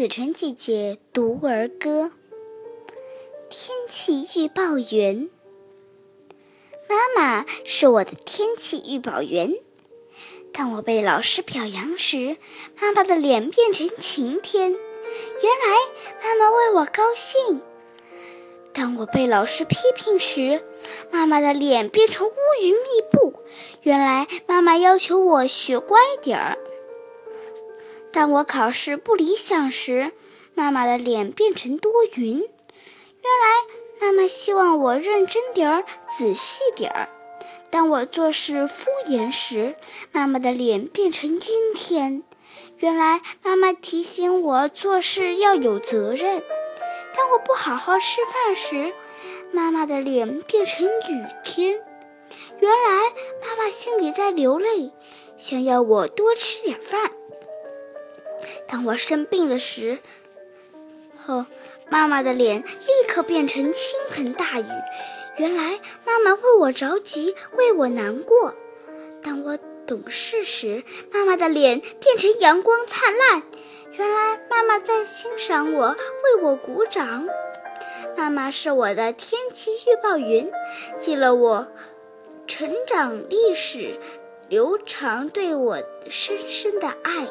子晨姐姐读儿歌：天气预报员，妈妈是我的天气预报员。当我被老师表扬时，妈妈的脸变成晴天，原来妈妈为我高兴；当我被老师批评时，妈妈的脸变成乌云密布，原来妈妈要求我学乖点儿。当我考试不理想时，妈妈的脸变成多云。原来妈妈希望我认真点儿、仔细点儿。当我做事敷衍时，妈妈的脸变成阴天。原来妈妈提醒我做事要有责任。当我不好好吃饭时，妈妈的脸变成雨天。原来妈妈心里在流泪，想要我多吃点饭。当我生病了时，后妈妈的脸立刻变成倾盆大雨。原来妈妈为我着急，为我难过。当我懂事时，妈妈的脸变成阳光灿烂。原来妈妈在欣赏我，为我鼓掌。妈妈是我的天气预报员，记了我成长历史，留长对我深深的爱。